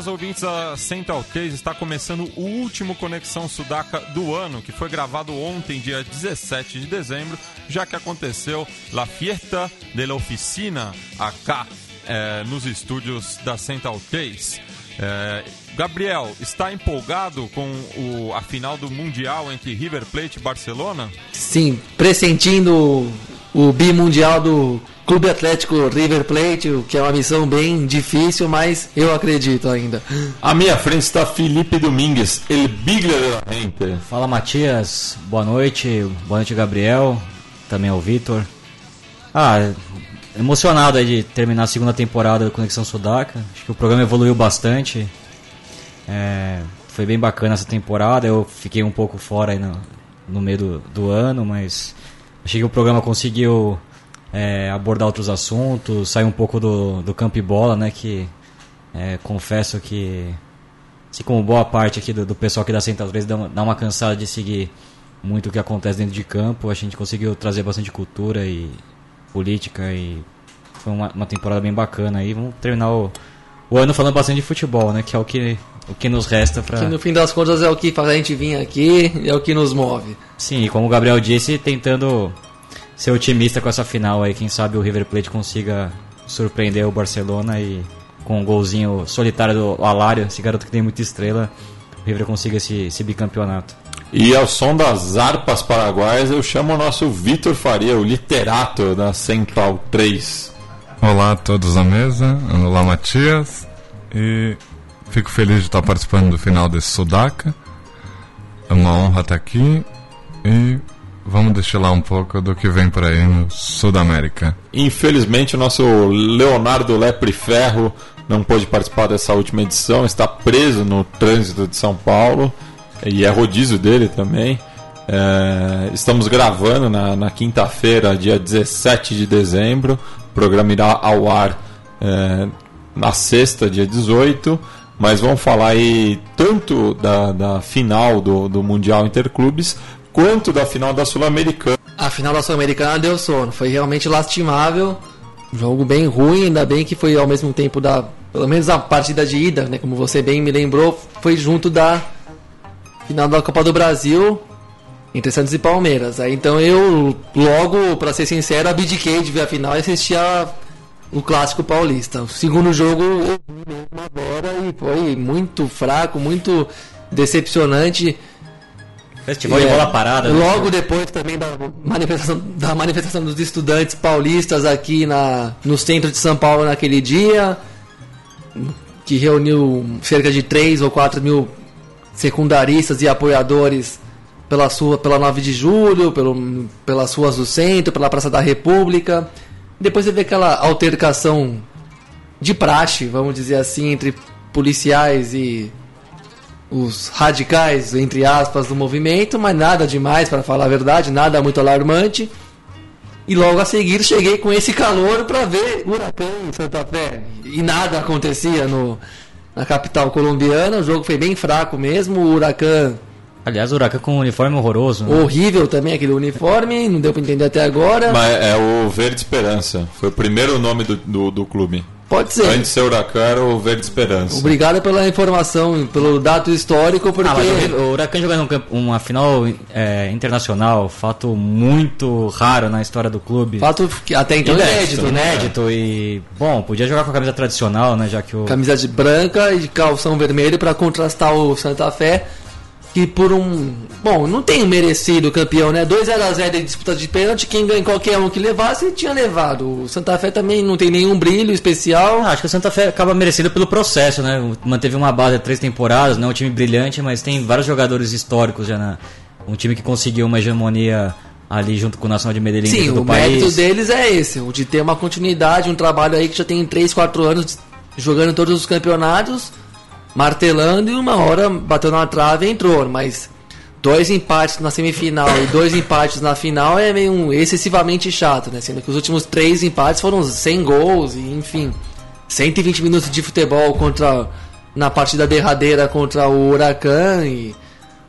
Buenas ouvintes da Central 3, está começando o último Conexão Sudaca do ano, que foi gravado ontem, dia 17 de dezembro, já que aconteceu La Fiesta de la Oficina, acá, é, nos estúdios da Central 3. É, Gabriel, está empolgado com o, a final do Mundial entre River Plate e Barcelona? Sim, pressentindo o bimundial do Clube Atlético River Plate, o que é uma missão bem difícil, mas eu acredito ainda. À minha frente está Felipe Domingues, El Biglia de la Gente. Fala Matias, boa noite, boa noite Gabriel, também ao Vitor. Ah, emocionado aí de terminar a segunda temporada do Conexão Sudaca, acho que o programa evoluiu bastante, é, foi bem bacana essa temporada, eu fiquei um pouco fora aí no, no meio do, do ano, mas achei que o programa conseguiu é, abordar outros assuntos, sair um pouco do, do campo e bola, né? Que é, confesso que, assim como boa parte aqui do, do pessoal aqui da Central 3 dá dá uma cansada de seguir muito o que acontece dentro de campo, a gente conseguiu trazer bastante cultura e política e foi uma, uma temporada bem bacana aí. Vamos terminar o, o ano falando bastante de futebol, né? Que é o que, o que nos resta para. Que no fim das contas é o que faz a gente vir aqui, é o que nos move. Sim, e como o Gabriel disse, tentando ser otimista com essa final aí. Quem sabe o River Plate consiga surpreender o Barcelona e com um golzinho solitário do Alário, esse garoto que tem muita estrela, o River consiga esse, esse bicampeonato. E ao som das harpas paraguaias, eu chamo o nosso Vitor Faria, o literato da Central 3. Olá a todos à mesa, olá Matias, e fico feliz de estar participando do final desse Sudaca. É uma honra estar aqui e vamos destilar um pouco do que vem por aí no Sudamérica. Infelizmente, o nosso Leonardo Lepre Ferro não pôde participar dessa última edição, está preso no trânsito de São Paulo e é rodízio dele também. É, estamos gravando na, na quinta-feira, dia 17 de dezembro. O programa irá ao ar é, na sexta, dia 18. Mas vamos falar aí tanto da, da final do, do Mundial Interclubes quanto da final da Sul-Americana. A final da Sul-Americana deu sono, foi realmente lastimável. Jogo bem ruim, ainda bem que foi ao mesmo tempo da. Pelo menos a partida de ida, né? Como você bem me lembrou, foi junto da final da Copa do Brasil entre Santos e Palmeiras. Aí então eu, logo, para ser sincero, abdiquei de ver a final e assisti a, o clássico paulista. O segundo jogo mesmo agora e foi muito fraco, muito decepcionante. Festival de É, bola parada. né? Logo depois também da manifestação, da manifestação dos estudantes paulistas aqui na, no centro de São Paulo naquele dia, que reuniu cerca de 3 ou 4 mil secundaristas e apoiadores pela, sua, pela 9 de julho, pelo, pelas ruas do centro, pela Praça da República. Depois você vê aquela altercação de praxe, vamos dizer assim, entre policiais e os radicais, entre aspas, do movimento, mas nada demais, para falar a verdade, nada muito alarmante. E logo a seguir cheguei com esse calor para ver Huracão em Santa Fé. E nada acontecia no, na capital colombiana, o jogo foi bem fraco mesmo, o Huracan Aliás, o Huracan com um uniforme horroroso. né? horrível também, aquele uniforme, não deu para entender até agora. Mas é o Verde Esperança. Foi o primeiro nome do, do, do clube. Pode ser. Antes de ser Huracan era o Verde Esperança. Obrigado pela informação, pelo dado histórico, porque Ah, mas o- Huracan jogando um uma final é, internacional, fato muito raro na história do clube. fato que até então inédito, né? inédito e bom, podia jogar com a camisa tradicional, né, já que o camisa de branca e de calção vermelho para contrastar o Santa Fé que por um bom não tem merecido campeão né 2 a 0 em disputa de pênalti quem ganha qualquer um que levasse tinha levado o Santa Fé também não tem nenhum brilho especial Ah, acho que o Santa Fé acaba merecido pelo processo, né? Manteve uma base de três temporadas, não é um time brilhante, mas tem vários jogadores históricos já na um time que conseguiu uma hegemonia ali junto com o Nacional de Medellín sim do o mérito país. deles é esse o de ter uma continuidade um trabalho aí que já tem 3, 4 anos jogando em todos os campeonatos martelando e uma hora bateu na trave e entrou mas dois empates na semifinal e dois empates na final é meio excessivamente chato, né? Sendo que os últimos três empates foram 100 gols e, enfim, 120 minutos de futebol contra na partida derradeira contra o Huracan e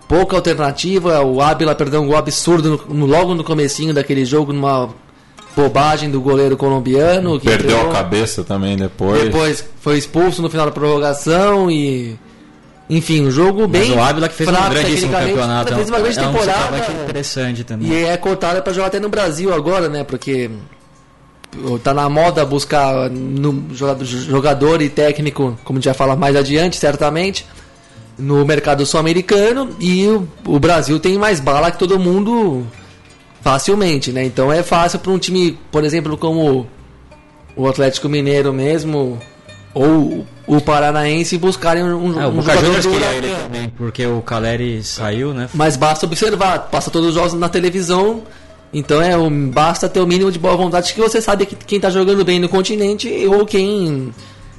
pouca alternativa. O Ábila perdeu um gol absurdo no- no- logo no comecinho daquele jogo, numa bobagem do goleiro colombiano. que Perdeu entregou. a cabeça também depois. Depois foi expulso no final da prorrogação e. Enfim, um jogo Mas bem. o Ábila que fez um fraco grandíssimo tecnicamente, campeonato. Fez uma grande é um temporada. interessante também. E é cotada para jogar até no Brasil agora, né? Porque tá na moda buscar no jogador, jogador e técnico, como a gente vai falar mais adiante, certamente, no mercado sul-americano. E o, o Brasil tem mais bala que todo mundo facilmente, né? Então é fácil para um time, por exemplo, como o Atlético Mineiro mesmo, ou o Paranaense buscarem um, É, o um Boca jogador Juniors Huracan. ele também, porque o Caleri saiu, né? Mas basta observar, passa todos os jogos na televisão. Então é um, basta ter o mínimo de boa vontade que você sabe que quem tá jogando bem no continente ou quem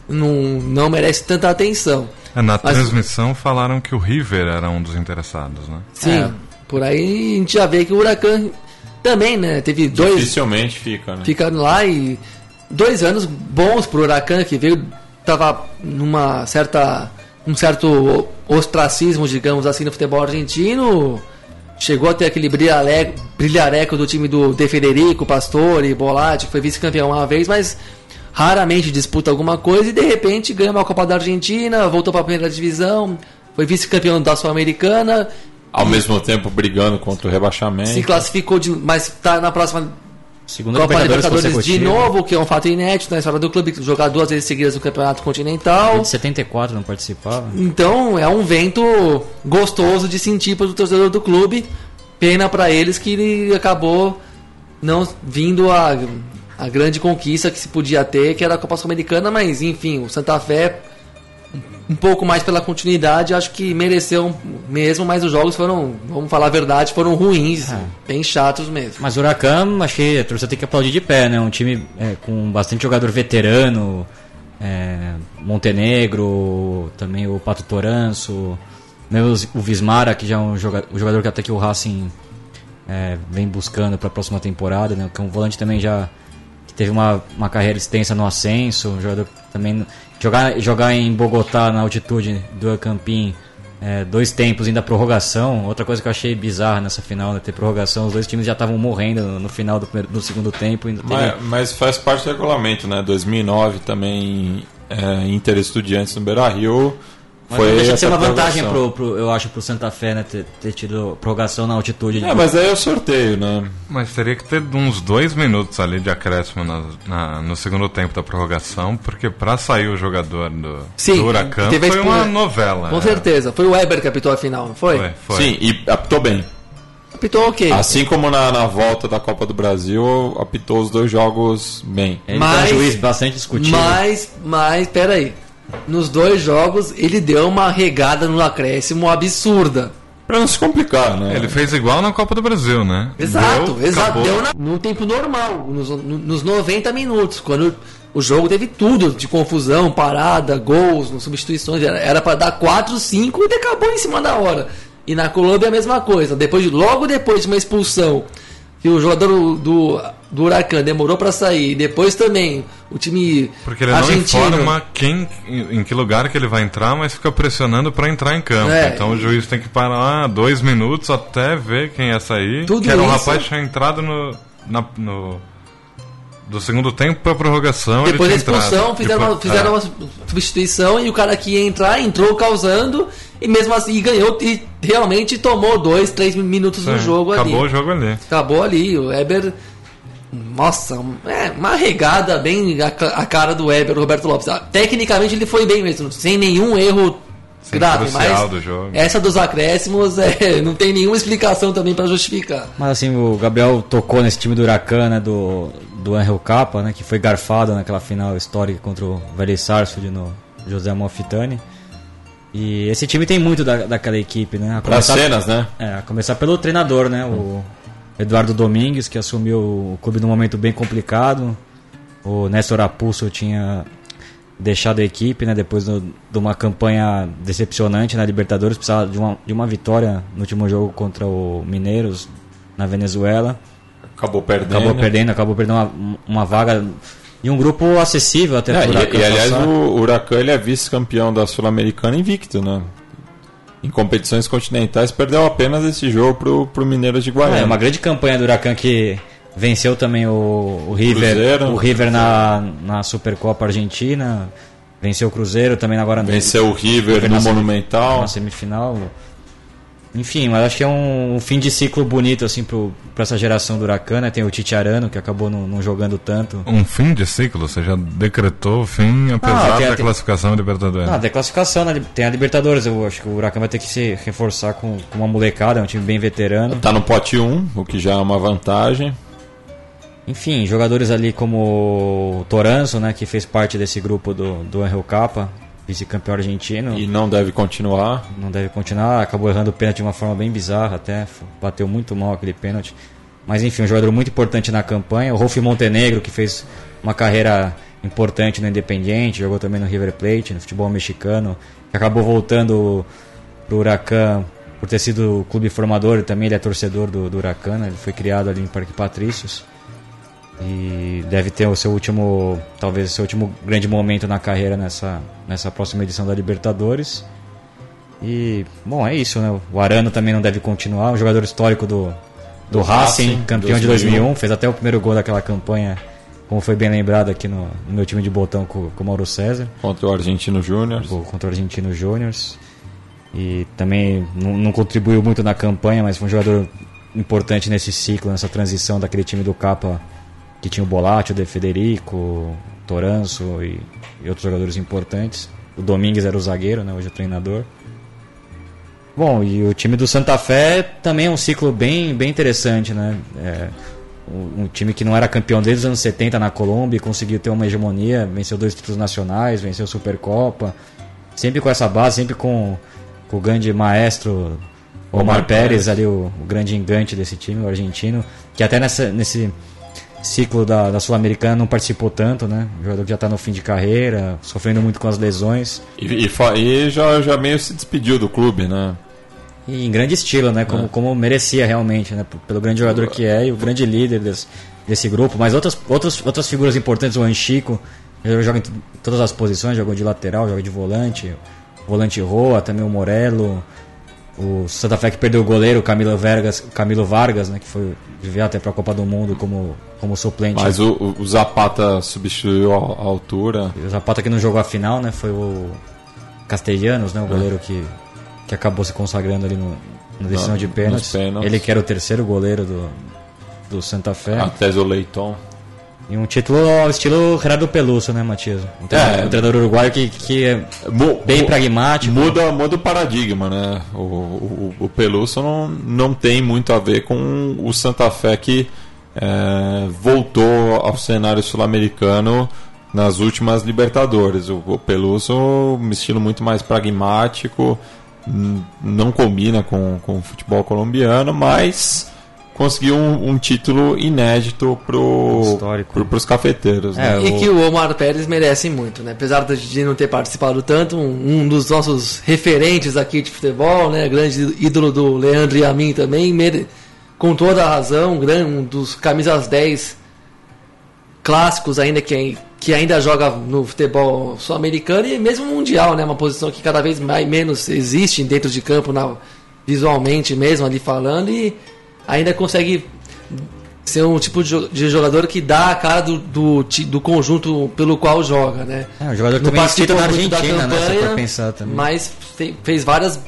não, não merece tanta atenção. É, na Mas- transmissão falaram que o River era um dos interessados, né? Sim, É. por aí a gente já vê que o Huracan também, né? Teve dois. Dificilmente fica, né? ficando lá e dois anos bons pro Huracan que veio tava numa certa um certo ostracismo digamos assim no futebol argentino chegou a ter aquele brilhareco, brilhareco do time do De Federico, Pastore, Bolatti, que foi vice-campeão uma vez, mas raramente disputa alguma coisa e de repente ganha uma Copa da Argentina, voltou para a primeira divisão, foi vice-campeão da Sul-Americana, Ao mesmo tempo brigando contra o rebaixamento. se classificou de, mas está na próxima Segunda Copa Libertadores, Libertadores de novo, que é um fato inédito na história do clube, jogar duas vezes seguidas no Campeonato Continental. Em 74 não participava. Então é um vento gostoso de sentir para o torcedor do clube. Pena para eles que ele acabou não vindo a, a grande conquista que se podia ter, que era a Copa Sul-Americana, mas enfim, o Santa Fé um pouco mais pela continuidade, acho que mereceu mesmo, mas os jogos foram, vamos falar a verdade, foram ruins, bem chatos mesmo. Mas o Huracan, acho que a torcida tem que aplaudir de pé, né? Um time é, com bastante jogador veterano, é, Montenegro, também o Pato Toranço, o Vismara, que já é um joga- o jogador que até que o Racing é, vem buscando para a próxima temporada, né? Que é um volante também já que teve uma, uma carreira extensa no ascenso, um jogador também jogar jogar em Bogotá na altitude do Campim é, dois tempos ainda prorrogação. Outra coisa que eu achei bizarra nessa final, né, ter prorrogação, os dois times já estavam morrendo no, final do, primeiro- do segundo tempo. Ainda teve- Mas, mas faz parte do regulamento, né? 2009 também é, Inter Estudiantes no Beira Rio. Mas Foi deixa de ser uma vantagem, pro, pro- eu acho, pro Santa Fé, né? Ter, ter tido prorrogação na altitude. É, mas aí é o sorteio, né? Mas teria que ter uns dois minutos ali de acréscimo na- na- no segundo tempo da prorrogação, porque pra sair o jogador do, Sim, do Huracan foi expulsão. uma novela. Com né? certeza. Foi o Weber que apitou a final, não foi? Foi, foi. Sim, e apitou bem. Apitou ok. Assim como na, na volta da Copa do Brasil, apitou os dois jogos bem. Ele Mas- é um juiz bastante discutível. Mas, mas, peraí. Nos dois jogos, ele deu uma regada no acréscimo absurda. Pra não se complicar, né? Ele fez igual na Copa do Brasil, né? Exato, Deu, exato. acabou. Deu na- no tempo normal, nos, no- nos 90 minutos, quando o jogo teve tudo de confusão, parada, gols, substituições. Era, era para dar 4, 5 e acabou em cima da hora. E na Colômbia a mesma coisa. Depois, de- logo depois de uma expulsão, que o jogador do, do Huracan demorou para sair, e depois também o time Porque ele argentino. não informa quem, em que lugar que ele vai entrar, mas fica pressionando pra entrar em campo. É. Então o juiz tem que parar dois minutos até ver quem ia sair. Tudo que era um isso- rapaz que tinha entrado no, na- no- do segundo tempo pra prorrogação. Depois da expulsão, entrado. fizeram, uma, Depois- fizeram é. uma substituição e o cara que ia entrar entrou causando e mesmo assim ganhou e realmente tomou dois, três minutos no Sim, jogo Acabou ali. o jogo ali. Acabou ali. O Weber. Nossa, é, uma regada bem a, a cara do Weber, o Roberto Lopes. Ah, Tecnicamente ele foi bem mesmo, sem nenhum erro Sem grave, mas do jogo. essa dos acréscimos é, não tem nenhuma explicação também pra justificar. Mas assim, o Gabriel tocou nesse time do Huracan, né, do, do Angel Capa, né, que foi garfado naquela final histórica contra o Vélez Sarsfield no José Amalfitani. E esse time tem muito da, daquela equipe, né? A começar, cenas, né? é, a começar pelo treinador, né, o Eduardo Domingues, que assumiu o clube num momento bem complicado. O Néstor Apulso tinha deixado a equipe, né? Depois do, de uma campanha decepcionante na Libertadores, precisava de uma, de uma vitória no último jogo contra o Mineiros na Venezuela. Acabou perdendo. Acabou perdendo, acabou perdendo uma, uma vaga e um grupo acessível até É, e, e, aliás, o Huracan ele é vice-campeão da Sul-Americana invicto, né? Em competições continentais, perdeu apenas esse jogo pro, pro Mineiros de É, Guarani. uma grande campanha do Huracan que venceu também o, o River, Cruzeiro. o River na, na Supercopa Argentina, venceu o Cruzeiro também agora Venceu o River no Monumental. na semifinal. Enfim, mas acho que é um, um fim de ciclo bonito assim pro, pra essa geração do Huracan, né? Tem o Tite Arano, que acabou não, não jogando tanto. Um fim de ciclo, você já decretou o fim apesar Ah, tem- da tem- classificação Libertadores. Ah, declassificação, né? tem a Libertadores, eu acho que o Huracan vai ter que se reforçar com, com uma molecada, é um time bem veterano. Tá no pote 1, o que já é uma vantagem. Enfim, jogadores ali como o Toranzo, né, que fez parte desse grupo do, do Angel Capa, vice-campeão argentino. E não deve continuar. Não deve continuar, acabou errando o pênalti de uma forma bem bizarra até, bateu muito mal aquele pênalti. Mas enfim, um jogador muito importante na campanha. O Rolf Montenegro, que fez uma carreira importante no Independiente, jogou também no River Plate, no futebol mexicano, que acabou voltando pro Huracan por ter sido o clube formador, e também ele é torcedor do, do Huracan, né? ele foi criado ali em Parque Patrícios. E deve ter o seu último, talvez o seu último grande momento na carreira nessa, nessa próxima edição da Libertadores. E, bom, é isso, né? O Arano também não deve continuar, um jogador histórico do, do, Racing, Racing, campeão de 2001. 2001, fez até o primeiro gol daquela campanha, como foi bem lembrado aqui no, no meu time de botão com, com o Mauro César, Contra o Argentino Júnior. contra o Argentino Júnior. E também não, não contribuiu muito na campanha, mas foi um jogador importante nesse ciclo, nessa transição daquele time do Capa que tinha o Bolatti, o De Federico, o Toranço e, e outros jogadores importantes. O Domingues era o zagueiro, né, hoje é o treinador. Bom, e o time do Santa Fé também é um ciclo bem, bem interessante, né? É, um, um time que não era campeão desde os anos 70 na Colômbia, conseguiu ter uma hegemonia, venceu dois títulos nacionais, venceu a Supercopa, sempre com essa base, sempre com, com o grande maestro Omar, Omar Pérez, Pérez. ali, o, o grande engante desse time, o argentino, que até nessa, nesse ciclo da, da Sul-Americana não participou tanto, né? Um jogador que já está no fim de carreira, sofrendo muito com as lesões. E, e e já, já meio se despediu do clube, né? E em grande estilo, né? Como, como merecia realmente, né? Pelo grande jogador que é e o grande líder desse, desse grupo. Mas outras, outras, outras figuras importantes, o Anchico, ele joga em todas as posições, jogou de lateral, joga de volante, volante Roa, também o Morello. O Santa Fé que perdeu o goleiro, Camilo Vargas, Camilo Vargas, né? Que foi veio até para a Copa do Mundo como, como suplente. Mas o, o- o Zapata substituiu a, a altura. O Zapata que não jogou a final, né? Foi o Castellanos, né? É. O goleiro que, que acabou se consagrando ali no, na decisão Na- de pênaltis. Ele que era o terceiro goleiro do, do Santa Fé. Até o Leiton. E um título estilo Gerardo Peluso, né, Matias? Um treinador, É. um treinador uruguaio que, que é bem pragmático. Muda, muda o paradigma, né? O, o, o Peluso não, não tem muito a ver com o Santa Fé que é, voltou ao cenário sul-americano nas últimas Libertadores. O, o Peluso, um estilo muito mais pragmático, não combina com, com o futebol colombiano, mas conseguiu um, um título inédito pro, Histórico. pro, pros cafeteiros. né? É, E o- que o Omar Pérez merece muito, né? Apesar de não ter participado tanto, um, um dos nossos referentes aqui de futebol, né? Grande ídolo do Leandro e a mim também, mere- com toda a razão, um, grande, um dos camisas 10 clássicos ainda que, que ainda joga no futebol sul-americano e mesmo mundial, né? Uma posição que cada vez mais menos existe dentro de campo, na, visualmente mesmo ali falando e ainda consegue ser um tipo de jo- de jogador que dá a cara do, do, do conjunto pelo qual joga, né? É, um jogador que também participou na da Argentina, né? Se campanha, pensar também. Mas fe- fez várias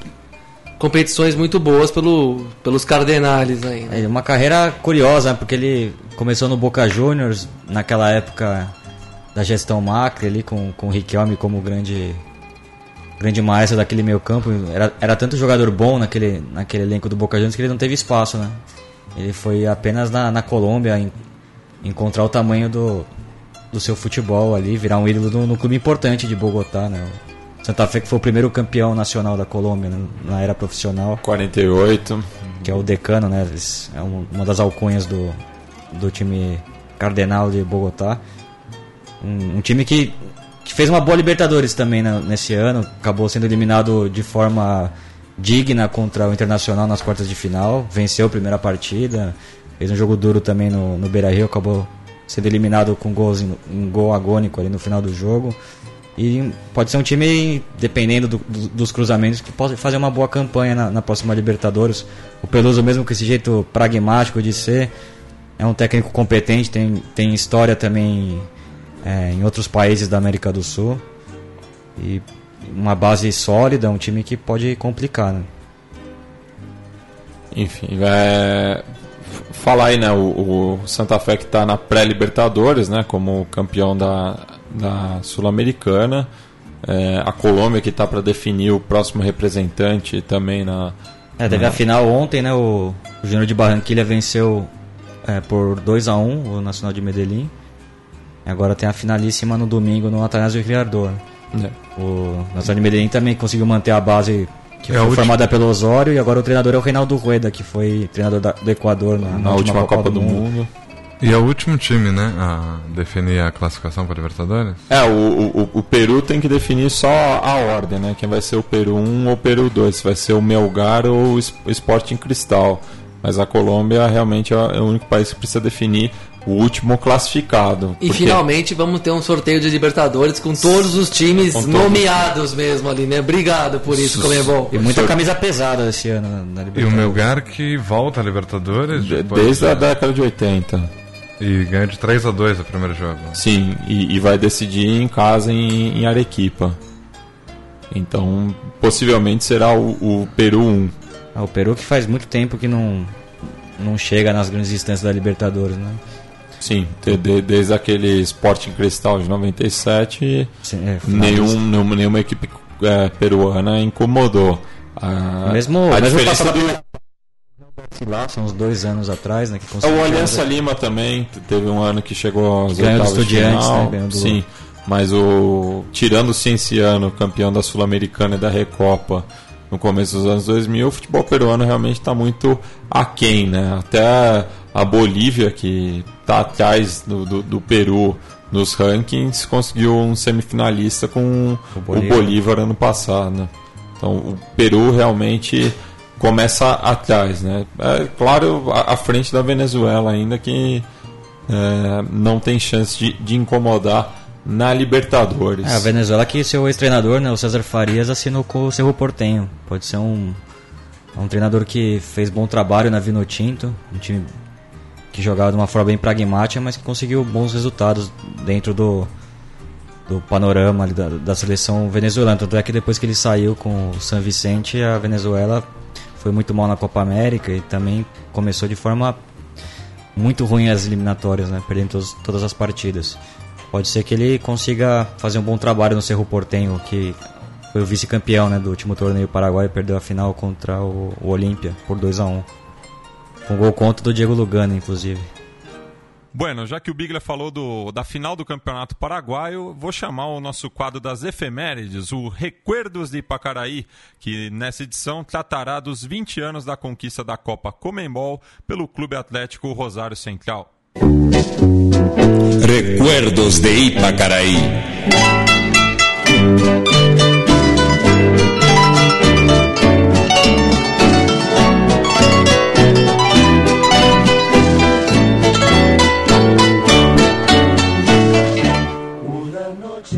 competições muito boas pelo, pelos Cardenales aí. né? É uma carreira curiosa, né? porque ele começou no Boca Juniors, naquela época da gestão Macri, ali com, com o Riquelme como grande grande maestro daquele meio campo. Era, era tanto jogador bom naquele, naquele elenco do Boca Juniors que ele não teve espaço, né? Ele foi apenas na, na Colômbia em- encontrar o tamanho do, do seu futebol ali, virar um ídolo no, no clube importante de Bogotá, né? O Santa Fé que foi o primeiro campeão nacional da Colômbia né? na era profissional É. 48. que é o decano, né? É um- uma das alcunhas do, do time Cardenal de Bogotá. Um, um time que que fez uma boa Libertadores também né, nesse ano, acabou sendo eliminado de forma digna contra o Internacional nas quartas de final, venceu a primeira partida, fez um jogo duro também no, no Beira-Rio, acabou sendo eliminado com gols, um gol agônico ali no final do jogo. E pode ser um time, dependendo do, do, dos cruzamentos, que pode fazer uma boa campanha na, na, próxima Libertadores. O Peluso, mesmo com esse jeito pragmático de ser, é um técnico competente, tem, tem história também é, em outros países da América do Sul. E uma base sólida, um time que pode complicar. Né? Enfim, é, falar aí, né, o, o Santa Fé que está na pré-Libertadores, né, como campeão da, da Sul-Americana. É, a Colômbia que está para definir o próximo representante também na. É, teve na... a final ontem, né? O, o Júnior de Barranquilha venceu é, por 2 a 1 o Nacional de Medellín. Agora tem a finalíssima no domingo no Atanásio Criador. É. O Nacional de Medellín também conseguiu manter a base que é foi formada pelo Osório e agora o treinador é o Reinaldo Rueda, que foi treinador da, do Equador na, na, na última, Copa, Copa do, do mundo. mundo. E é o último time, né, a definir a classificação para Libertadores? É, o, o, o, Peru tem que definir só a ordem, né? Quem vai ser o Peru 1 ou o Peru 2, se vai ser o Melgar ou o Sporting Cristal. Mas a Colômbia realmente é o único país que precisa definir o último classificado. E porque... finalmente vamos ter um sorteio de Libertadores com todos os times todos. nomeados mesmo ali, né? Obrigado por isso, como é bom. E muita camisa pesada esse ano na Libertadores. E o Melgar que volta à Libertadores? Desde a década de 80. E ganhou de 3 a 2 o primeiro jogo. Sim, e, e vai decidir em casa em, em, Arequipa. Então, possivelmente será o, o Peru 1. Ah, o Peru que faz muito tempo que não, não chega nas grandes instâncias da Libertadores, né? Sim, de, desde aquele Sporting Cristal de 97, Sim, é, nenhum, nenhuma, nenhuma equipe é, peruana incomodou. A, mesmo, a mesmo diferença do lá, são uns dois anos atrás, né? Que conseguiu o Aliança Lima também teve um ano que chegou aos ganhou do Estudiantes, final, né? Do... Sim, mas o tirando o Cienciano, campeão da Sul-Americana e da Recopa no começo dos anos 2000, o futebol peruano realmente está muito aquém, né? Até a Bolívia, que está atrás do, do, do, Peru nos rankings, conseguiu um semifinalista com o Bolívar, o Bolívar ano passado, né? Então o Peru realmente começa atrás, né? É, claro, à frente da Venezuela ainda que é, não tem chance de, de, incomodar na Libertadores. É, a Venezuela que seu ex-treinador, né, o César Farias, assinou com o Cerro Portenho. Pode ser um, um treinador que fez bom trabalho na Vino Tinto, um time que jogava de uma forma bem pragmática, mas que conseguiu bons resultados dentro do, do panorama da, da seleção venezuelana. Tanto é que depois que ele saiu com o San Vicente, a Venezuela foi muito mal na Copa América e também começou de forma muito ruim as eliminatórias, né? Perdendo todos, todas as partidas. Pode ser que ele consiga fazer um bom trabalho no Cerro Portenho, que foi o vice-campeão né, do último torneio Paraguai e perdeu a final contra o, o Olímpia por 2 a 1 Com gol contra do Diego Lugano, inclusive. Bueno, já que o Biglia falou do, da final do Campeonato Paraguaio, vou chamar o nosso quadro das efemérides, o Recuerdos de Ipacaraí, que nessa edição tratará dos 20 anos da conquista da Copa Comembol pelo Clube Atlético Rosário Central. Recuerdos de Ipacaraí.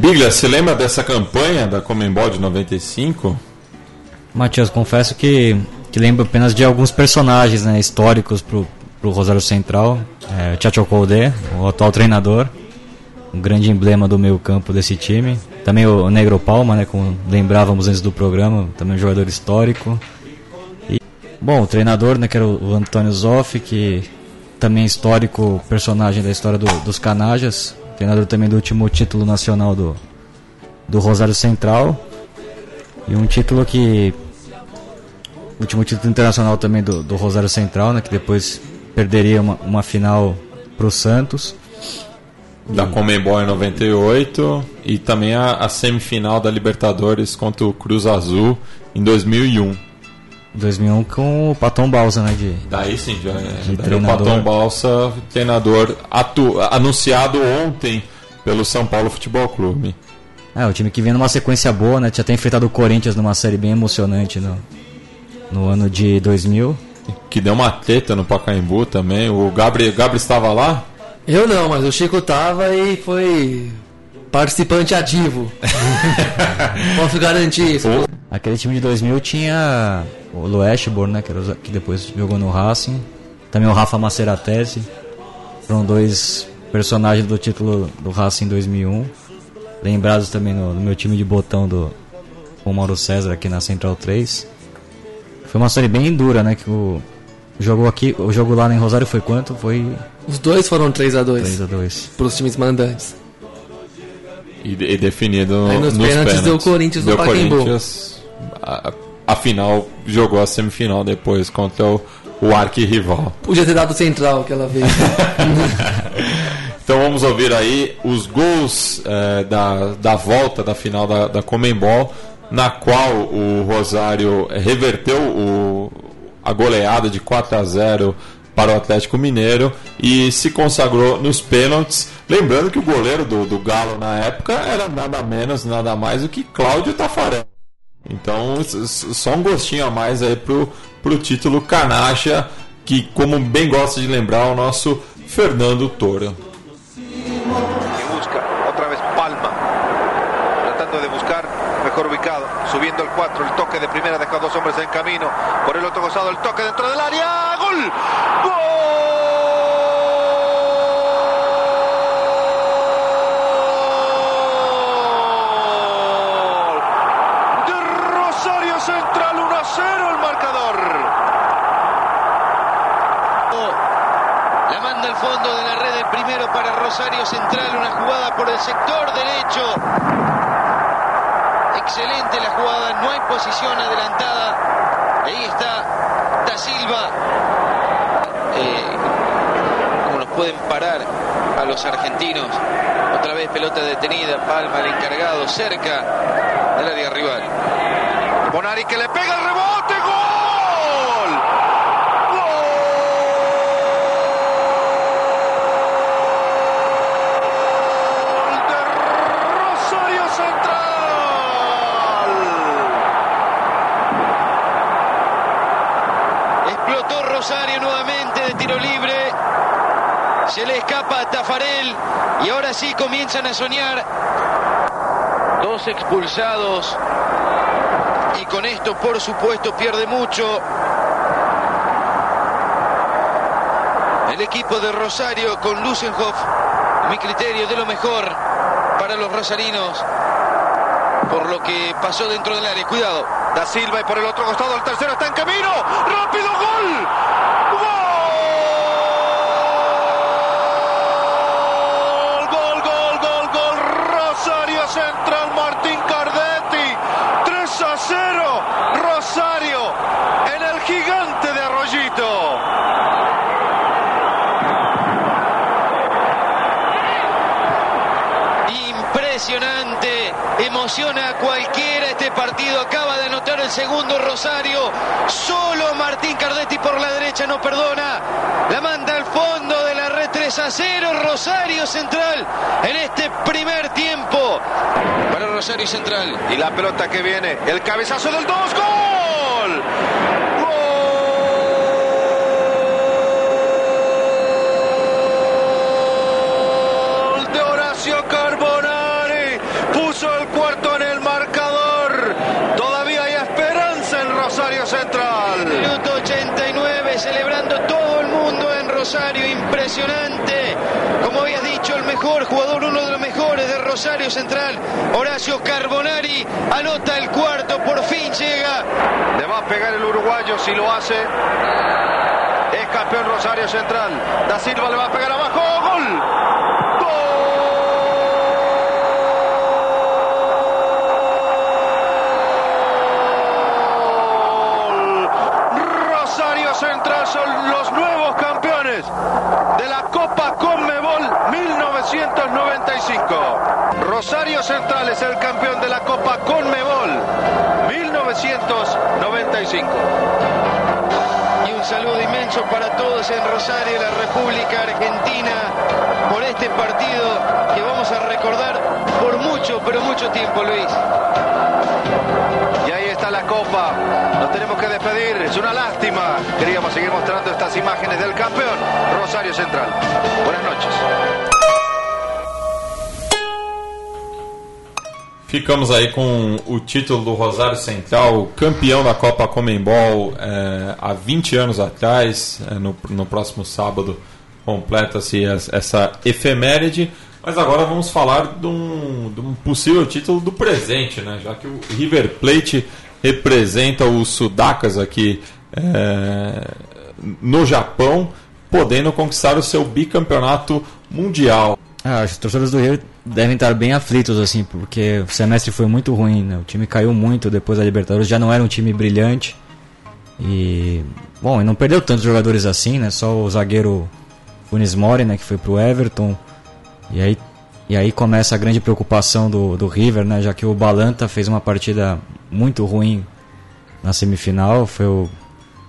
Biglia, você lembra dessa campanha da Comembol de 95? Matias, confesso que, que lembro apenas de alguns personagens né, históricos pro, pro Rosário Central. É, Chacho Colde, o atual treinador, um grande emblema do meio campo desse time. Também o Negro Palma, né, como lembrávamos antes do programa, também um jogador histórico. E, bom, o treinador, né, que era o Antônio Zoff, que também é histórico personagem da história do, dos Canajas, treinador também do último título nacional do, do Rosário Central. E um título que. Último título internacional também do, do Rosário Central, né? Que depois perderia uma, uma final pro Santos. Da Comembol em 98 e também a, a, semifinal da Libertadores contra o Cruz Azul em 2001. 2001 com o Paton Balsa, né? De, daí sim, já é. De treinador. O Paton Balsa, treinador atu, anunciado ontem pelo São Paulo Futebol Clube. É, o time que vinha numa sequência boa, né? Tinha até enfrentado o Corinthians numa série bem emocionante no, no ano de 2000. Que deu uma treta no Pacaembu também. O Gabriel, Gabriel estava lá? Eu não, mas o Chico tava e foi participante ativo. Posso garantir isso. Aquele time de 2000 tinha o Loeschborn, né? Que, era, o- que depois jogou no Racing. Também o Rafa Maceratesi. Foram dois personagens do título do Racing em 2001. Lembrados também no, no meu time de botão do com o Mauro César aqui na Central 3. Foi uma série bem dura, né? Que o jogo aqui, o jogo lá em Rosário foi quanto? Foi Os dois foram 3 a 2 3 a 2. pros times mandantes. E, e definido Aí nos pênaltis deu o Corinthians no Deu Pacaembu. Corinthians. A, a final jogou a semifinal depois contra o, o arquirrival. Podia ter dado central aquela vez. Então vamos ouvir aí os gols eh, da, da volta da final da, da Comembol, na qual o Rosário reverteu o, a goleada de 4 a 0 para o Atlético Mineiro e se consagrou nos pênaltis. Lembrando que o goleiro do, do Galo na época era nada menos, nada mais do que Cláudio Tafarel. Então, só um gostinho a mais aí pro, pro título Canacha, que, como bem gosta de lembrar, o nosso Fernando Toro. De primera deja dos hombres en camino. Por el otro costado el toque dentro del área gol. Gol de Rosario Central 1 a 0 el marcador. La manda al fondo de la red el primero para Rosario Central, una jugada por el sector derecho. Excelente la jugada, no hay posición adelantada. Ahí está Da Silva. Eh, ¿Cómo nos pueden parar a los argentinos? Otra vez pelota detenida, Palma el encargado, cerca del área rival. Bonari que le pega el rebote gol gol de Rosario Central Rosario nuevamente de tiro libre. Se le escapa a Tafarel y ahora sí comienzan a soñar. Dos expulsados. Y con esto, por supuesto, pierde mucho. El equipo de Rosario con Lusenhoff, mi criterio, de lo mejor para los rosarinos. Por lo que pasó dentro del área. Cuidado. Da Silva y por el otro costado el tercero está en camino. Rápido gol segundo Rosario. Solo Martín Cardetti por la derecha no perdona. La manda al fondo de la red 3 a 0. Rosario Central en este primer tiempo. Para Rosario Central. y la pelota que viene el cabezazo del 2 gol Gol de Horacio Carbonari. Puso el cuarto en el marcador. Todavía hay esperanza en Rosario Central. Minuto 89, celebrando todo el mundo en Rosario, impresionante. Como habías dicho, el mejor jugador, uno de los mejores de Rosario Central, Horacio Carbonari, anota el cuarto, por fin llega. Le va a pegar el uruguayo si lo hace. Es campeón Rosario Central. Da Silva le va a pegar abajo. ¡Gol! ¡Gol! Rosario Central son los nuevos campeones de la Copa Conmebol 1995. Rosario Central es el campeón de la Copa Conmebol 1995. Y un saludo inmenso para todos en Rosario, la República Argentina, por este partido que vamos a recordar por mucho, pero mucho tiempo, Luis. Y ahí está la copa. Nos tenemos que despedir. Es una lástima. Queríamos seguir mostrando estas imágenes del campeón Rosario Central. Buenas noches. Ficamos aí com o título do Rosário Central, campeão da Copa Comembol é, há 20 anos atrás. É, no, no próximo sábado completa-se essa efeméride. Mas agora vamos falar de um, de um, possível título do presente, né? já que o River Plate representa os Sudakas aqui é, no Japão, podendo conquistar o seu bicampeonato mundial. Ah, os do River devem estar bem aflitos, assim, porque o semestre foi muito ruim, né? O time caiu muito depois da Libertadores, já não era um time brilhante. E, bom, e não perdeu tantos jogadores assim, né? Só o zagueiro Funes Mori, né, que foi pro Everton. E aí, e aí começa a grande preocupação do, do River, né? Já que o Balanta fez uma partida muito ruim na semifinal. Foi o,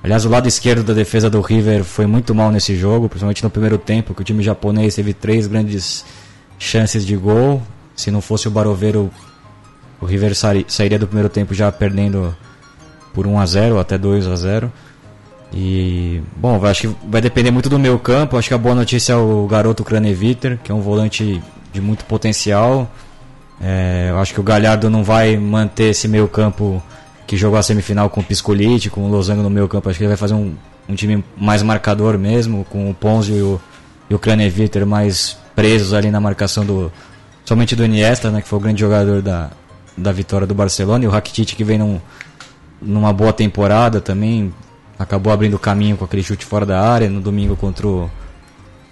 aliás, o lado esquerdo da defesa do River foi muito mal nesse jogo, principalmente no primeiro tempo, que o time japonês teve três grandes chances de gol. Se não fosse o Baroveiro, o River sairia do primeiro tempo já perdendo por 1 a 0 até 2 a 0 E, bom, acho que vai depender muito do meu campo. Acho que a boa notícia é o garoto Craneviter, que é um volante de muito potencial. É, eu acho que o Galhardo não vai manter esse meio campo que jogou a semifinal com o Piscolite, com o Losango no meio campo. Acho que ele vai fazer um, um time mais marcador mesmo, com o Ponzi e o, e o Craneviter mais presos ali na marcação do somente do Iniesta, né, que foi o grande jogador da, da vitória do Barcelona, e o Rakitic que vem num, numa boa temporada também, acabou abrindo caminho com aquele chute fora da área, no domingo contra o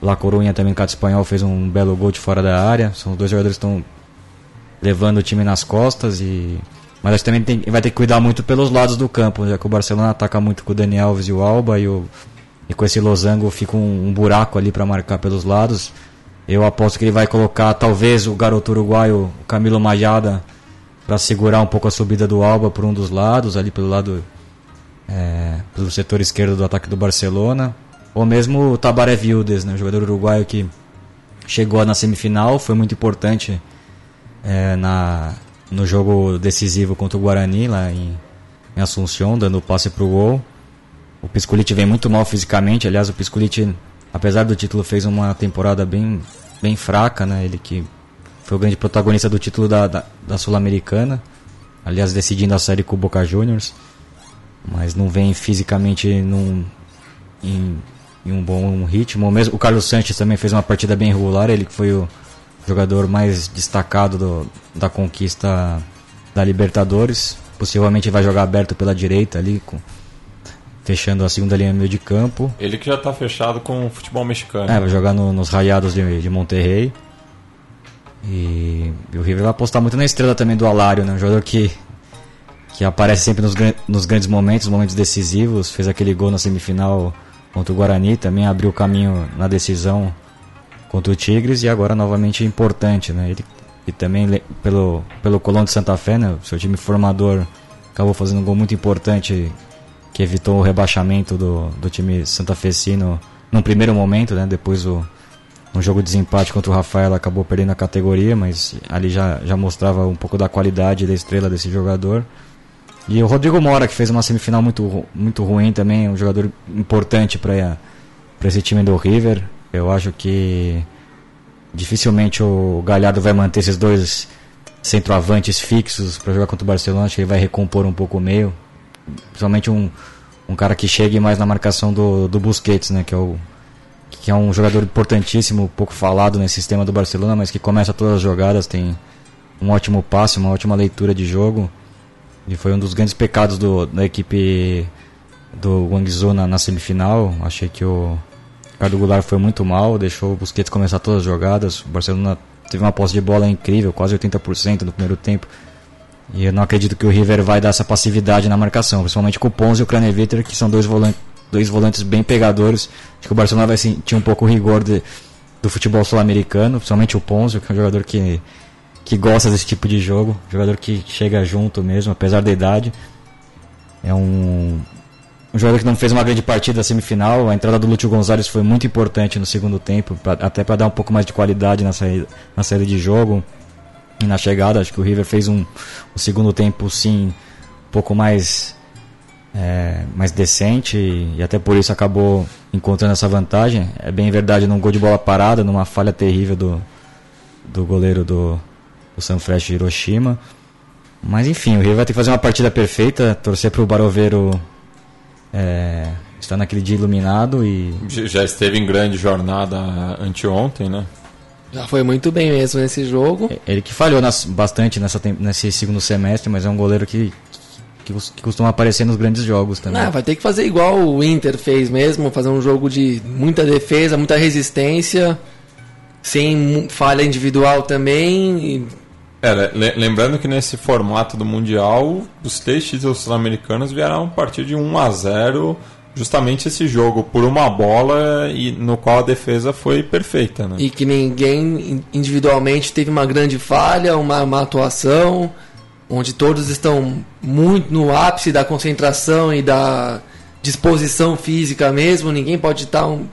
La Coruña também, Cato Espanhol, fez um belo gol de fora da área, são dois jogadores que estão levando o time nas costas e mas acho que também tem, vai ter que cuidar muito pelos lados do campo, já que o Barcelona ataca muito com o Dani Alves e o Alba e, o, e com esse losango fica um, um buraco ali para marcar pelos lados. Eu aposto que ele vai colocar talvez o garoto uruguaio Camilo Majada para segurar um pouco a subida do Alba por um dos lados, ali pelo lado é, pelo setor esquerdo do ataque do Barcelona, ou mesmo o Tabaré Vildes, né, o jogador uruguaio que chegou na semifinal, foi muito importante é, na, no jogo decisivo contra o Guarani lá em, em Assunção, dando o passe para o gol. O Piscolite vem muito mal fisicamente, aliás o Piscolite apesar do título, fez uma temporada bem, bem fraca, né? Ele que foi o grande protagonista do título da, da, da Sul-Americana, aliás, decidindo a série com o Boca Juniors, mas não vem fisicamente num, em, em um bom ritmo. Mesmo o Carlos Sanches também fez uma partida bem regular, ele que foi o jogador mais destacado do, da conquista da Libertadores. Possivelmente vai jogar aberto pela direita ali com fechando a segunda linha meio de campo. Ele que já está fechado com o futebol mexicano. É, vai jogar no, nos Rayados de, de Monterrey. E, e, o River vai apostar muito na estrela também do Alário, né? Um jogador que, que aparece sempre nos, nos grandes momentos, momentos decisivos. Fez aquele gol na semifinal contra o Guarani, também abriu o caminho na decisão contra o Tigres e agora novamente importante, né? Ele, e também pelo, pelo Colón de Santa Fé, né? Seu time formador acabou fazendo um gol muito importante que evitou o rebaixamento do, do time santafesino num primeiro momento, né? Depois o um jogo de desempate contra o Rafael acabou perdendo a categoria, mas ali já, já mostrava um pouco da qualidade da estrela desse jogador. E o Rodrigo Mora, que fez uma semifinal muito, muito ruim também, um jogador importante para esse time do River. Eu acho que dificilmente o Galhardo vai manter esses dois centroavantes fixos para jogar contra o Barcelona. Acho que ele vai recompor um pouco o meio principalmente um, um cara que chegue mais na marcação do, do Busquets, né, que é o que é um jogador importantíssimo, pouco falado nesse sistema do Barcelona, mas que começa todas as jogadas, tem um ótimo passe, uma ótima leitura de jogo. E foi um dos grandes pecados do, da equipe do Guangzhou na, na semifinal. Achei que o Ricardo Goulart foi muito mal, deixou o Busquets começar todas as jogadas. O Barcelona teve uma posse de bola incrível, quase 80% no primeiro tempo. E eu não acredito que o River vai dar essa passividade na marcação, principalmente com o Pons e o Craneviter, que são dois volantes, dois volantes bem pegadores. Acho que o Barcelona vai sentir um pouco o rigor de, do futebol sul-americano, principalmente o Ponzio, que é um jogador que, que gosta desse tipo de jogo, jogador que chega junto mesmo, apesar da idade. É um, um jogador que não fez uma grande partida na semifinal. A entrada do Lúcio Gonzalez foi muito importante no segundo tempo, pra, até para dar um pouco mais de qualidade na saída, na saída de jogo. E na chegada, acho que o River fez um, um segundo tempo, sim, um pouco mais, é, mais decente e, e até por isso acabou encontrando essa vantagem. É bem verdade, num gol de bola parada, numa falha terrível do, do goleiro do, do Sanfrecce Hiroshima. Mas enfim, o River vai ter que fazer uma partida perfeita, torcer para o Baroveiro é, estar naquele dia iluminado e. Já esteve em grande jornada anteontem, né? Já foi muito bem mesmo nesse jogo. Ele que falhou nas, bastante nessa, nesse segundo semestre, mas é um goleiro que, que, que costuma aparecer nos grandes jogos também. Não, vai ter que fazer igual o Inter fez mesmo, fazer um jogo de muita defesa, muita resistência, sem falha individual também. E é, lembrando que nesse formato do Mundial, os três títulos sul-americanos vieram a partir de 1 a 0 justamente esse jogo por uma bola e no qual a defesa foi perfeita, né? E que ninguém individualmente teve uma grande falha, uma, uma atuação onde todos estão muito no ápice da concentração e da disposição física mesmo, ninguém pode estar um,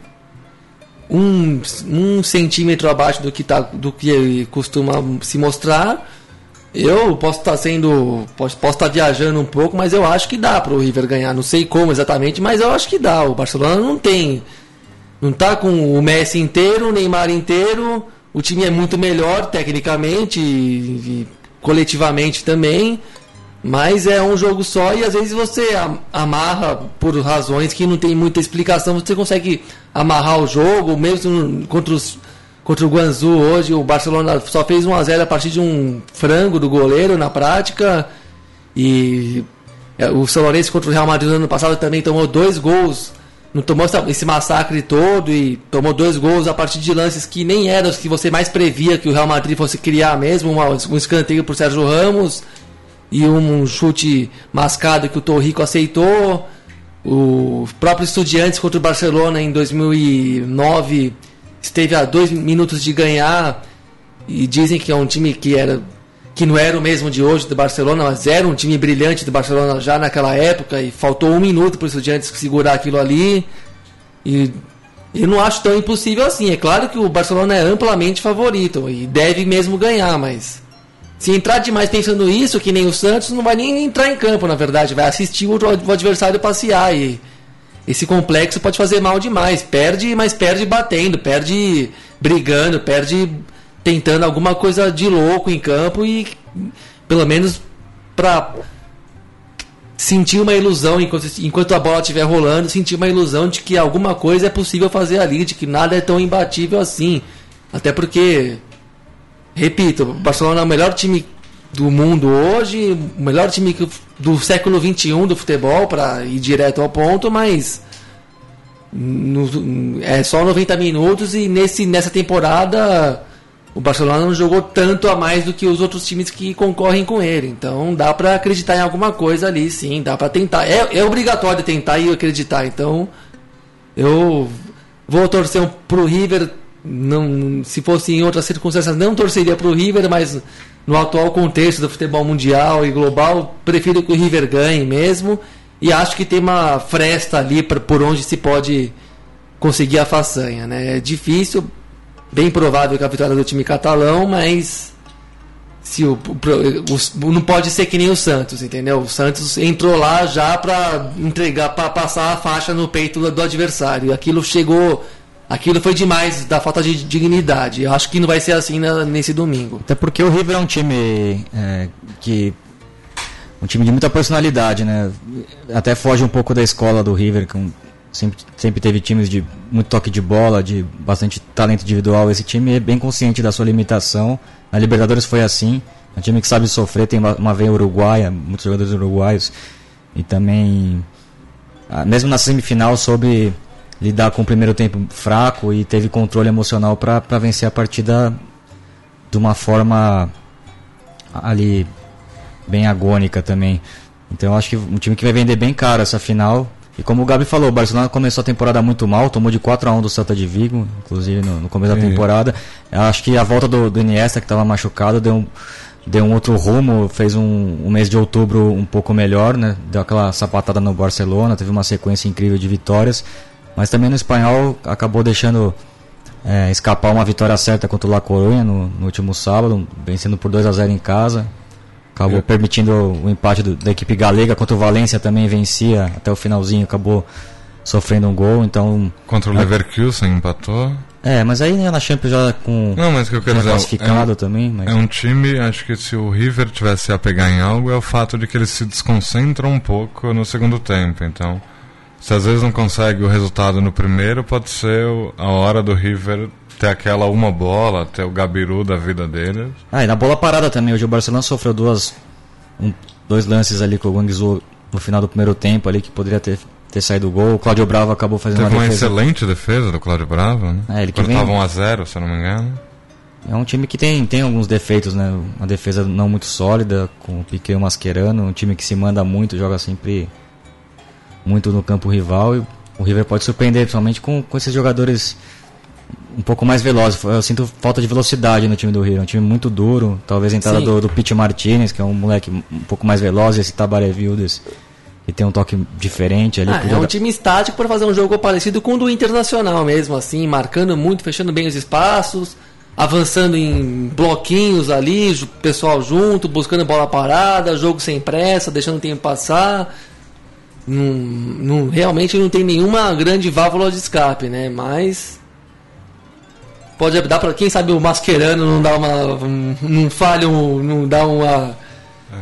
um, um centímetro abaixo do que, tá, do que costuma se mostrar. Eu posso estar sendo. Posso, posso estar viajando um pouco, mas eu acho que dá para o River ganhar. Não sei como exatamente, mas eu acho que dá. O Barcelona não tem. Não tá com o Messi inteiro, o Neymar inteiro. O time é muito melhor tecnicamente e, e coletivamente também. Mas é um jogo só e às vezes você amarra por razões que não tem muita explicação. Você consegue amarrar o jogo, mesmo contra os contra o Guangzhou hoje. O Barcelona só fez 1 a 0 a partir de um frango do goleiro na prática. E é, o São Lourenço contra o Real Madrid no ano passado também tomou dois gols. Não tomou esse massacre todo e tomou dois gols a partir de lances que nem eram os que você mais previa que o Real Madrid fosse criar mesmo. Um escanteio por Sérgio Ramos e um chute mascado que o Torrico aceitou. O próprio Estudiantes contra o Barcelona em 2009 esteve a dois minutos de ganhar e dizem que é um time que era que não era o mesmo de hoje do Barcelona, mas era um time brilhante do Barcelona já naquela época e faltou um minuto para o Estudiantes segurar aquilo ali e eu não acho tão impossível assim. É claro que o Barcelona é amplamente favorito e deve mesmo ganhar, mas se entrar demais pensando isso, que nem o Santos, não vai nem entrar em campo, na verdade, vai assistir o adversário passear e esse complexo pode fazer mal demais. Perde, mas perde batendo, perde brigando, perde tentando alguma coisa de louco em campo e pelo menos para sentir uma ilusão enquanto, enquanto a bola estiver rolando, sentir uma ilusão de que alguma coisa é possível fazer ali, de que nada é tão imbatível assim. Até porque, repito, o Barcelona é o melhor time do mundo hoje, o melhor time do século XXI do futebol, para ir direto ao ponto, mas no, é só 90 minutos e nesse, nessa temporada o Barcelona não jogou tanto a mais do que os outros times que concorrem com ele. Então dá para acreditar em alguma coisa ali, sim, dá para tentar. É, é obrigatório tentar e acreditar. Então eu vou torcer pro River. Não, se fosse em outras circunstâncias, não torceria pro River, mas no atual contexto do futebol mundial e global, prefiro que o River ganhe mesmo. E acho que tem uma fresta ali pra, por onde se pode conseguir a façanha. Né? É difícil, bem provável que a vitória do time catalão, mas se o, o, o, não pode ser que nem o Santos, entendeu? O Santos entrou lá já para entregar, para passar a faixa no peito do, adversário. Aquilo chegou aquilo foi demais da falta de dignidade. Eu acho que não vai ser assim nesse domingo. Até porque o River é um time é, que um time de muita personalidade, né? Até foge um pouco da escola do River, que sempre, sempre teve times de muito toque de bola, de bastante talento individual. Esse time é bem consciente da sua limitação. Na Libertadores foi assim. É um time que sabe sofrer, tem uma, uma veia uruguaia, muitos jogadores uruguaios. E também, ah, mesmo na semifinal, soube lidar com o primeiro tempo fraco e teve controle emocional para vencer a partida de uma forma ali bem agônica também. Então eu acho que um time que vai vender bem caro essa final. E como o Gabi falou, o Barcelona começou a temporada muito mal, tomou de 4 a 1 do Celta de Vigo, inclusive no, no começo da temporada. Eu acho que a volta do, do Iniesta, que estava machucado, deu um, deu um outro rumo, fez um, um, mês de outubro um pouco melhor, né? Deu aquela sapatada no Barcelona, teve uma sequência incrível de vitórias. Mas também no espanhol acabou deixando é, escapar uma vitória certa contra o La Coruña no, no último sábado, vencendo por 2 a 0 em casa. Acabou É. permitindo o empate do- da equipe galega contra o Valência também vencia até o finalzinho, acabou sofrendo um gol, então Contra o Leverkusen empatou. é, mas aí né, na Champions já com Não, mas que eu quero dizer classificado é, também, mas é um time, acho que se o River tivesse a pegar em algo, é o fato de que eles se desconcentram um pouco no segundo tempo. Então, se às vezes não consegue o resultado no primeiro, pode ser a hora do River ter aquela uma bola, ter o Gabiru da vida deles. Ah, e na bola parada também, hoje o Barcelona sofreu duas um- dois lances ali com o Guangzhou no final do primeiro tempo ali que poderia ter ter saído o gol. O Cláudio Bravo acabou fazendo Teve uma uma defesa. excelente defesa do Cláudio Bravo, né? É, ele que vem- tava 1x0, se eu não me engano. É um time que tem, tem alguns defeitos, né? Uma defesa não muito sólida, com o Piquet e o Mascherano, um time que se manda muito, joga sempre muito no campo rival e o River pode surpreender, principalmente com, com esses jogadores um pouco mais velozes. Eu sinto falta de velocidade no time do River, é um time muito duro. Talvez a entrada Sim. do, do Pete Martinez, que é um moleque um pouco mais veloz, e esse Tabaré Vildes, que tem um toque diferente ali. Ah, é um joga- time estático para fazer um jogo parecido com o do Internacional mesmo, assim, marcando muito, fechando bem os espaços, avançando em bloquinhos ali, pessoal junto, buscando bola parada, jogo sem pressa, deixando o tempo passar. Não, não- realmente não tem nenhuma grande válvula de escape, né? Mas pode dar para quem sabe o Mascherano não dá uma um- não falha um, não dá uma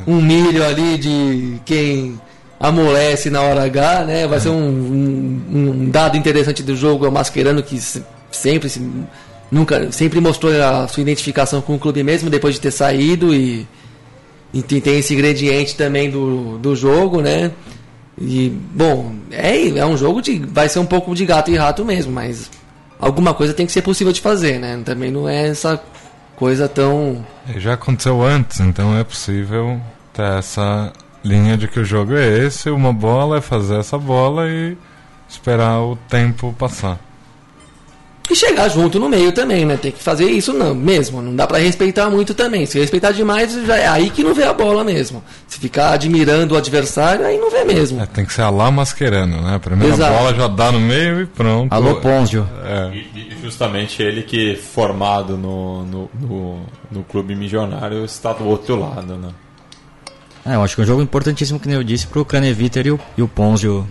um milho ali de quem amolece na hora H, né? Vai ser um, um- dado interessante do jogo, é o Mascherano que se- sempre se, nunca sempre mostrou a sua identificação com o clube mesmo depois de ter saído e, e tem, tem esse ingrediente também do, do jogo, né? E bom, é, é um jogo de vai ser um pouco de gato e rato mesmo, mas alguma coisa tem que ser possível de fazer, né? Também não é essa coisa tão E já aconteceu antes, então é possível ter essa linha de que o jogo é esse, uma bola é fazer essa bola e esperar o tempo passar. E chegar junto no meio também, né? Tem que fazer isso não, mesmo. Não dá pra respeitar muito também. Se respeitar demais, já é aí que não vê a bola mesmo. Se ficar admirando o adversário, aí não vê mesmo. É, tem que ser a lá masquerando, né? A primeira Exato. bola já dá no meio e pronto. Alô, Ponzio. É, E, e justamente ele que, formado no, no, no, no clube milionário, está do outro lado, né? É, eu acho que é um jogo importantíssimo, que nem eu disse, pro Craneviter e o, e o Ponzio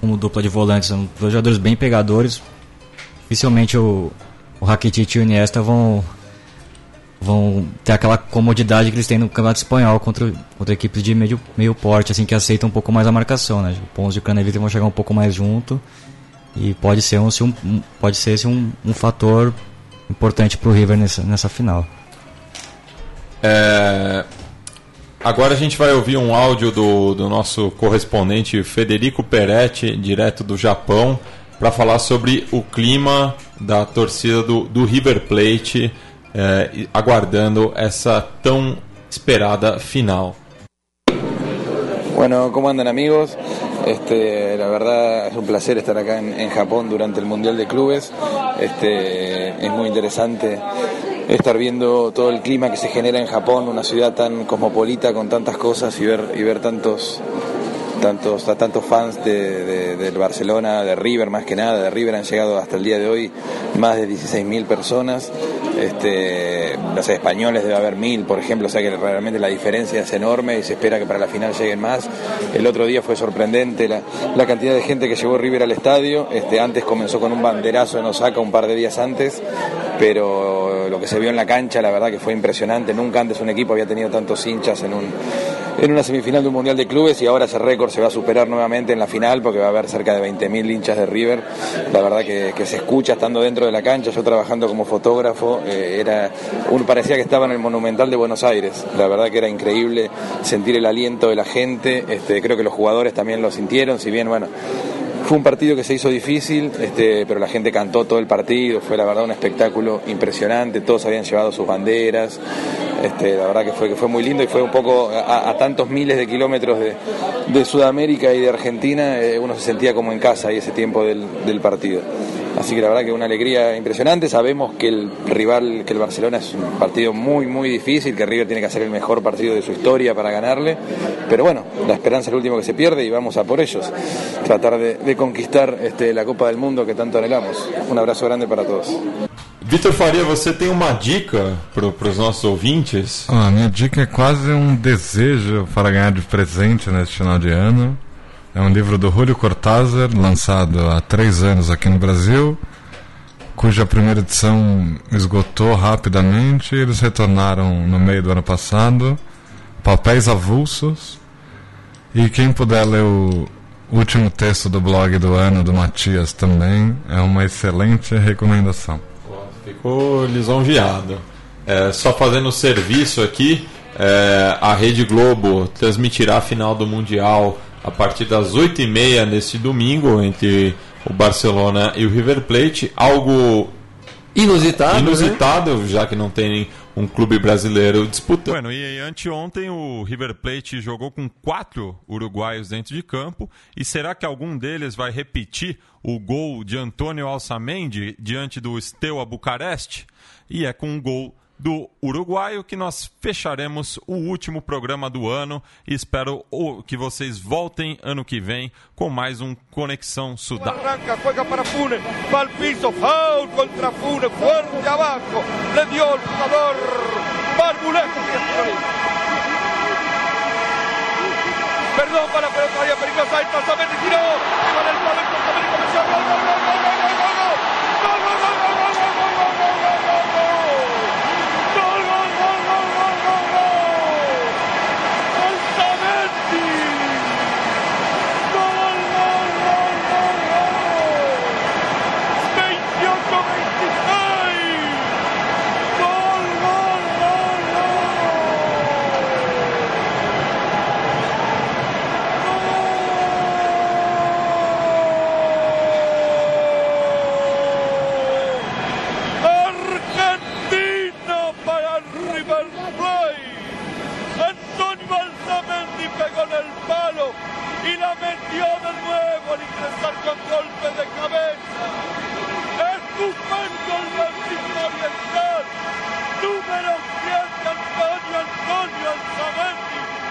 como dupla de volantes. São dois jogadores bem pegadores. Dificilmente o, o Rakitic e o Iniesta vão, vão ter aquela comodidade que eles têm no Campeonato Espanhol contra, contra equipes de meio, meio porte, assim, que aceitam um pouco mais a marcação, né? O Ponzio e o Craneviter vão chegar um pouco mais junto e pode ser, um, um, pode ser esse um, um fator importante pro River nessa, nessa final. É, Agora a gente vai ouvir um áudio do, do nosso correspondente Federico Peretti, direto do Japão, para falar sobre o clima da torcida do, River Plate, e aguardando essa tão esperada final. Bueno, ¿cómo andan amigos? Este, la verdad es un placer estar acá en, en Japón durante el Mundial de Clubes. Este, es muy interesante estar viendo todo el clima que se genera en Japón, una ciudad tan cosmopolita con tantas cosas y ver, y ver tantos, tantos, tantos fans de, de- del Barcelona, de River más que nada, de River han llegado hasta el día de hoy más de 16.000 personas, este, no españoles debe haber mil, por ejemplo, o sea que realmente la diferencia es enorme y se espera que para la final lleguen más. El otro día fue sorprendente la, la cantidad de gente que llevó River al estadio, este, antes comenzó con un banderazo en Osaka un par de días antes, pero lo que se vio en la cancha la verdad que fue impresionante, nunca antes un equipo había tenido tantos hinchas en un en una semifinal de un Mundial de Clubes y ahora ese récord se va a superar nuevamente en la final porque va a haber cerca de 20.000 hinchas de River. La verdad que, se escucha estando dentro de la cancha, yo trabajando como fotógrafo, eh, era un, parecía que estaba en el Monumental de Buenos Aires. La verdad que era increíble sentir el aliento de la gente, este, creo que los jugadores también lo sintieron, si bien, bueno, fue un partido que se hizo difícil, este, pero la gente cantó todo el partido, fue la verdad un espectáculo impresionante, todos habían llevado sus banderas, este, la verdad que fue, que fue muy lindo y fue un poco a, a tantos miles de kilómetros de, Sudamérica y de Argentina, eh, uno se sentía como en casa ahí ese tiempo del partido. Así que la verdad que una alegría impresionante. Sabemos que el rival, que el Barcelona es un partido muy, muy difícil, que River tiene que hacer el mejor partido de su historia para ganarle. Pero bueno, la esperanza es el último que se pierde y vamos a por ellos. Tratar de, de conquistar este, la Copa del Mundo que tanto anhelamos. Un abrazo grande para todos. Vitor Faria, você tem uma dica para os nossos ouvintes? Ah, a minha dica é quase um desejo para ganhar de presente neste final de ano. É um livro do Julio Cortázar, lançado há três anos aqui no Brasil, cuja primeira edição esgotou rapidamente eles retornaram no meio do ano passado. Papéis Avulsos. E quem puder ler o último texto do blog do ano do Matias também, é uma excelente recomendação. Ficou lisonjeado. É, só fazendo serviço aqui, é, a Rede Globo transmitirá a final do Mundial a partir das 8h30 nesse domingo entre o Barcelona e o River Plate. Algo Inusitado. inusitado, né? já que não tem um clube brasileiro disputando. Bueno, e anteontem o River Plate jogou com quatro uruguaios dentro de campo. E será que algum deles vai repetir o gol de Antônio Alçamendi diante do Steaua Bucareste? E é com um gol do uruguaio que nós fecharemos o último programa do ano. E espero que vocês voltem ano que vem com mais um Conexão Sudaca. Arranca, juega para Funes, va al piso, foul contra Funes, fuerte abajo, le dio el jugador Barbulejo Perdón para la pelota, ahí peligrosa, ahí Trazamente giró, con el palo, el comenzó, gol, gol, gol, gol, gol, gol, por ingresar con golpe de cabeza. Es momento el bautismo oriental. Número 10, Antonio Antonio Alzabetti.